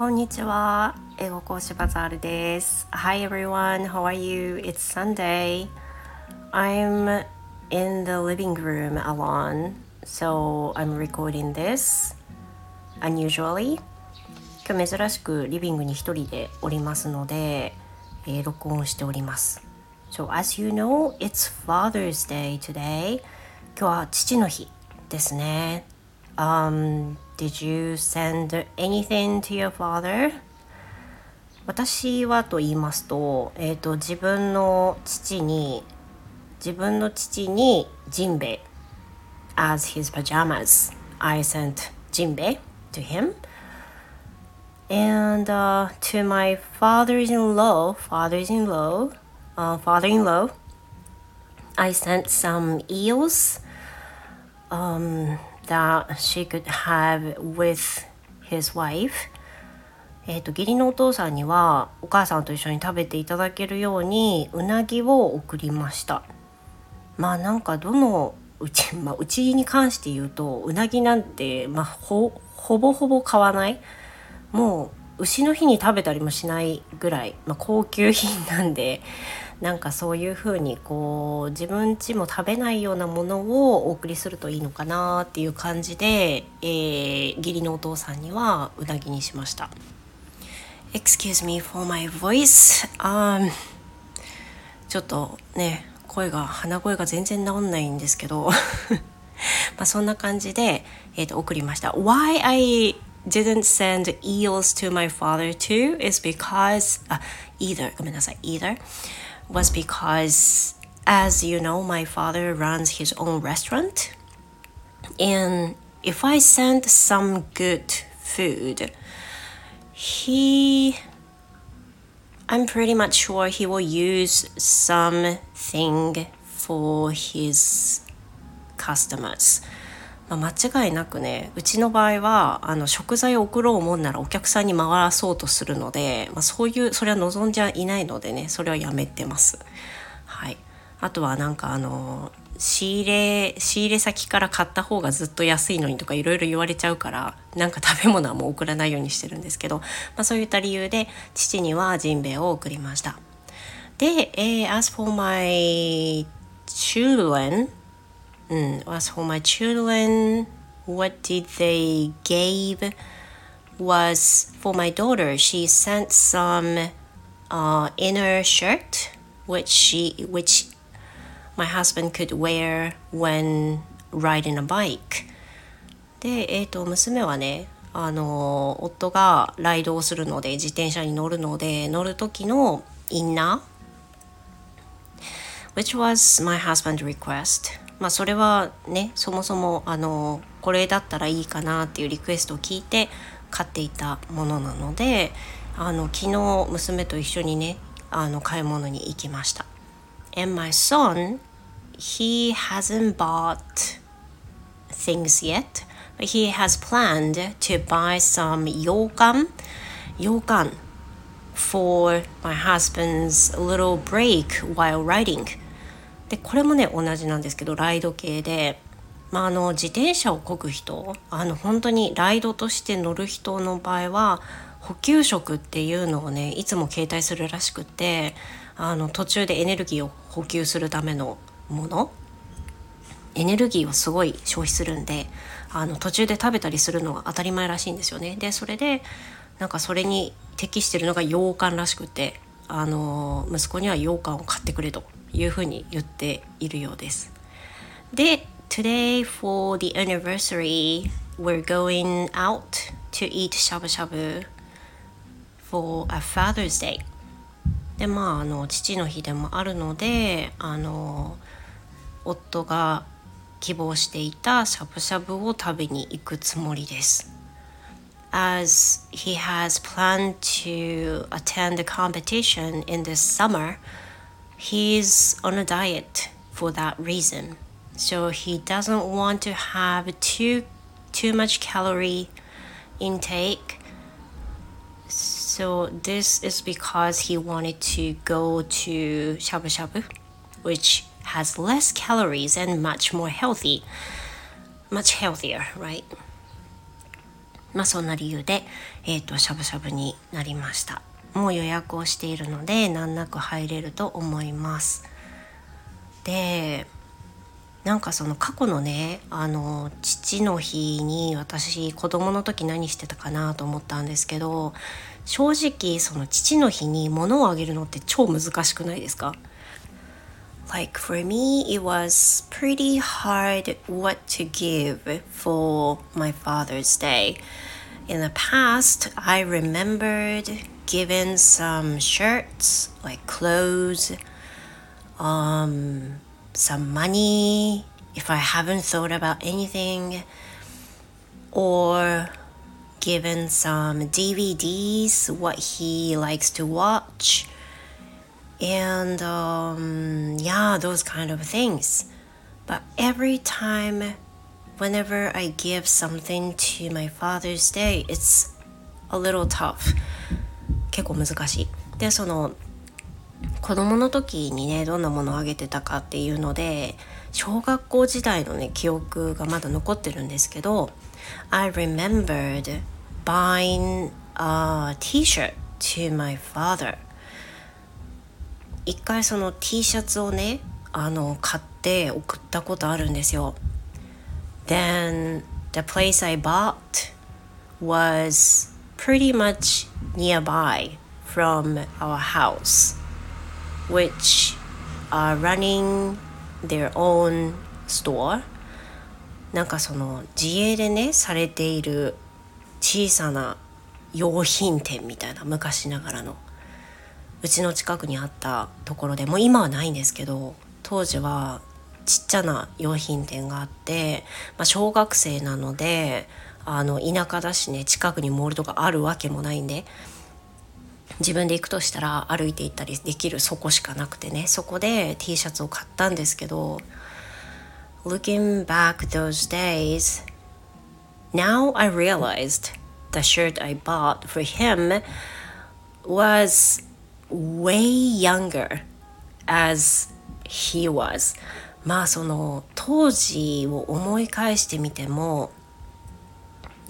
こんにちは。英語講師バザールです。Hi everyone, how are you? It's Sunday. I'm in the living room alone, so I'm recording this unusually. 今日珍しくリビングに一人でおりますので、えー、録音しております。So as you know, it's Father's Day today. 今日は父の日ですね。Um, did you send anything to your father? 私はと言いますと,、えーと、自分の父に自分の父にジンベ as his pajamas I sent ジンベ to him and、uh, to my father-in-law father-in-law、uh, father-in-law I sent some eels um, that she could have with his wife. えーと、義理のお父さんにはお母さんと一緒に食べていただけるようにうなぎを送りました。まあなんかどのうち,、まあ、うちに関して言うとうなぎなんて、まあ、ほほぼほぼ買わない。もう牛の日に食べたりもしないぐらい、まあ、高級品なんでなんかそういうふうにこう自分ちも食べないようなものをお送りするといいのかなっていう感じで、えー、義理のお父さんにはうなぎにしました。Excuse me for my voice、um, ちょっとね声が鼻声が全然治んないんですけど。まあそんな感じで、えー、と送りました。Why I didn't send eels to my father too is because あ either ごめんなさい。Either was because, as you know, my father runs his own restaurant. And if I send some good food, he I'm pretty much sure he will use something for his customers. まあ、間違いなくねうちの場合はあの食材を送ろう思うならお客さんに回そうとするので、まあ、そういうそれは望んじゃいないのでねそれはやめてます。はい、あとはなんかあの仕入れ仕入れ先から買った方がずっと安いのにとかいろいろ言われちゃうからなんか食べ物はもう送らないようにしてるんですけど、まあ、そういった理由で父にはジンベエを送りました。で、as for my children Mm, as for my children, what did they gave was for my daughter. She sent some uh, inner shirt, which she which my husband could wear when riding a bike. で、えー、と娘はねあの夫がライドをするので自転車に乗るので乗る時のインナー which was my husband's request まあそれはねそもそもあのこれだったらいいかなっていうリクエストを聞いて買っていたものなのであの昨日娘と一緒にねあの買い物に行きました。And my son, he hasn't bought things yet, but he has planned to buy some 羊羹羊羹 for my husband's little break while riding. でこれもね同じなんですけどライド系で、まあ、あの自転車をこぐ人あの本当にライドとして乗る人の場合は補給食っていうのをねいつも携帯するらしくてあの途中でエネルギーを補給するためのものエネルギーをすごい消費するんであの途中で食べたりするのが当たり前らしいんですよね。でそれでなんかそれに適してるのが羊羹らしくてあの息子には羊羹を買ってくれというふうに言っているようです。で、Today for the anniversary, we're going out to eat しゃぶしゃぶ for a Father's Day. で、まあ、あの父の日でもあるので、あの夫が希望していたしゃぶしゃぶを食べに行くつもりです。As he has planned to attend a competition in this summer, he's on a diet for that reason. So he doesn't want to have too too much calorie intake. So this is because he wanted to go to shabu shabu, which has less calories and much more healthy. Much healthier, right? まあそんな理由で、えっ、ー、と、しゃぶしゃぶになりました。 もう予約をしているので難なく入れると思います。でなんかその過去のねあの父の日に私子供の時何してたかなと思ったんですけど正直その父の日に物をあげるのって超難しくないですか？Like for me, it was pretty hard what to give for my Father's Day. In the past, I remembered giving some shirts, like clothes, um, some money if I haven't thought about anything, or given some DVDs, what he likes to watch, and um, yeah, those kind of things. But every time, whenever I give something to my Father's Day, it's a little tough. 結構難しい。で、その子供の時にねどんなものをあげてたかっていうので小学校時代のね記憶がまだ残ってるんですけど I remembered buying a t-shirt to my father 一回その T シャツをねあの買って送ったことあるんですよ Then the place I bought was pretty much nearby from our house which are running their own store なんかその自営でねされている小さな用品店みたいな昔ながらのうちの近くにあったところでもう今はないんですけど当時はちっちゃな用品店があって、まあ、小学生なのであの田舎だしね近くにモールとかあるわけもないんで自分で行くとしたら歩いて行ったりできるそこしかなくてねそこで T シャツを買ったんですけど Looking back those days now I realized the shirt I bought for him was way younger as he was. まあその当時を思い返してみても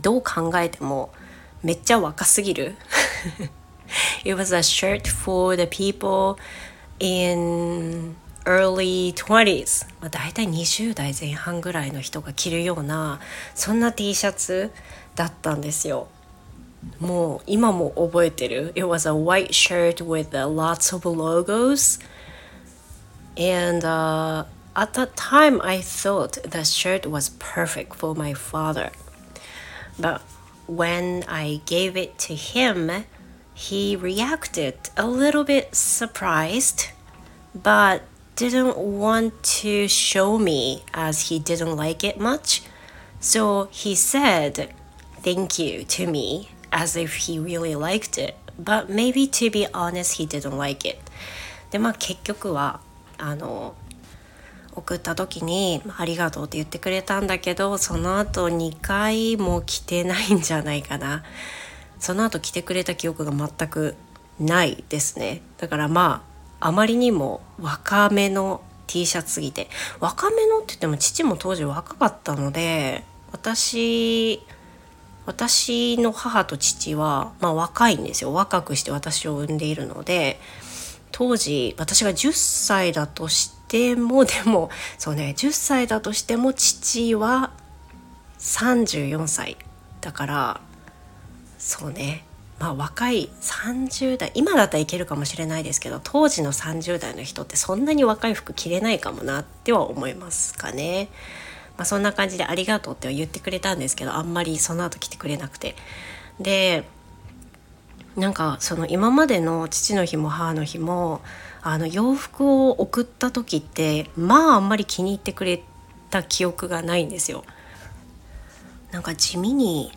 どう考えてもめっちゃ若すぎる It was a shirt for the people in early 20s、まあ、大体20代前半ぐらいの人が着るようなそんな T シャツだったんですよ。もう今も覚えてる。It was a white shirt with lots of logos. And uh, at that time, I thought the shirt was perfect for my father. But when I gave it to him, he reacted a little bit surprised, but didn't want to show me as he didn't like it much. So he said thank you to me as if he really liked it. But maybe to be honest, he didn't like it. で、まあ結局は、あの、 送った時に「ありがとう」って言ってくれたんだけどその後2回も来てないんじゃないかな。その後来てくれた記憶が全くないですね。だからまああまりにも若めの T シャツすぎて。若めのって言っても父も当時若かったので私私の母と父は、まあ、若いんですよ。若くして私を産んでいるので当時私が10歳だとしてもでもそうね10歳だとしても父は34歳だからそうねまあ若い30代今だったらいけるかもしれないですけど当時の30代の人ってそんなに若い服着れないかもなっては思いますかね。まあ、そんな感じで「ありがとう」って言ってくれたんですけどあんまりその後来てくれなくてでなんかその今までの父の日も母の日もあの洋服を送った時ってまああんまり気に入ってくれた記憶がないんですよ。なんか地味に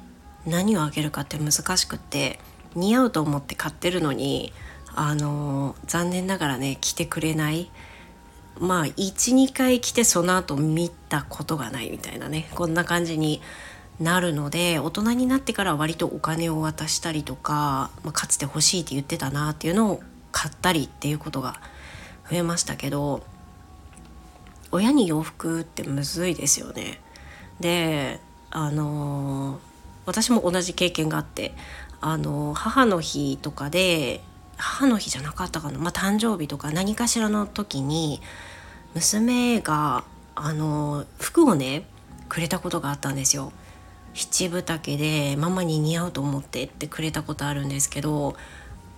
何をあげるかって難しくって似合うと思って買ってるのにあの残念ながらね着てくれないまあ12回着てその後見たことがないみたいなねこんな感じになるので大人になってから割とお金を渡したりとか、まあ、かつて欲しいって言ってたなっていうのを買ったりっていうことが増えましたけど親に洋服ってむずいですよね。であのー私も同じ経験があってあの母の日とかで母の日じゃなかったかな、まあ、誕生日とか何かしらの時に娘があの服をねくれたことがあったんですよ。七分丈でママに似合うと思ってってくれたことあるんですけど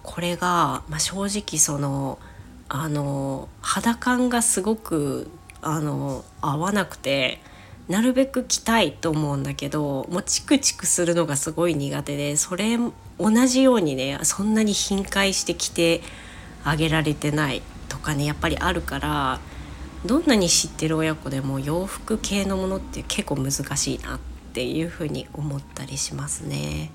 これが、まあ、正直そのあの肌感がすごくあの合わなくてなるべく着たいと思うんだけどもうチクチクするのがすごい苦手でそれ同じようにねそんなに頻回して着てあげられてないとかねやっぱりあるからどんなに知ってる親子でも洋服系のものって結構難しいなっていうふうに思ったりしますね。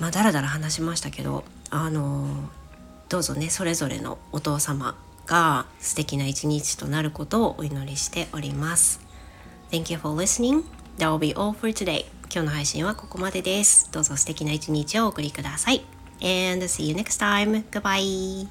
まあだらだら話しましたけどあのどうぞねそれぞれのお父様が素敵な一日となることをお祈りしております。Thank you for listening. That will be all for today. 今日の配信はここまでです。どうぞ素敵な一日をお送りください。And see you next time. Goodbye.